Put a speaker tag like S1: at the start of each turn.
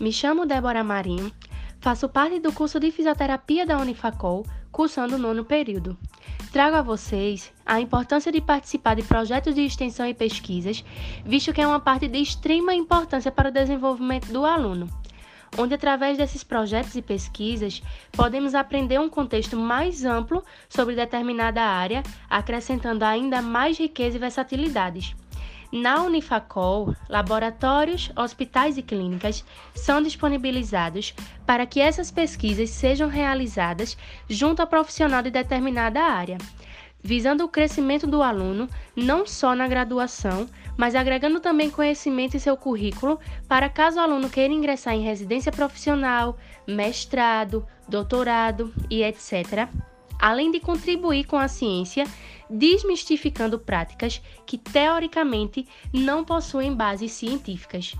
S1: Me chamo Débora Marinho, faço parte do curso de fisioterapia da Unifacol, cursando o nono período. Trago a vocês a importância de participar de projetos de extensão e pesquisas, visto que é uma parte de extrema importância para o desenvolvimento do aluno onde, através desses projetos e pesquisas, podemos aprender um contexto mais amplo sobre determinada área, acrescentando ainda mais riqueza e versatilidades. Na Unifacol, laboratórios, hospitais e clínicas são disponibilizados para que essas pesquisas sejam realizadas junto a profissional de determinada área visando o crescimento do aluno não só na graduação, mas agregando também conhecimento em seu currículo para caso o aluno queira ingressar em residência profissional, mestrado, doutorado e etc. Além de contribuir com a ciência, desmistificando práticas que teoricamente não possuem bases científicas.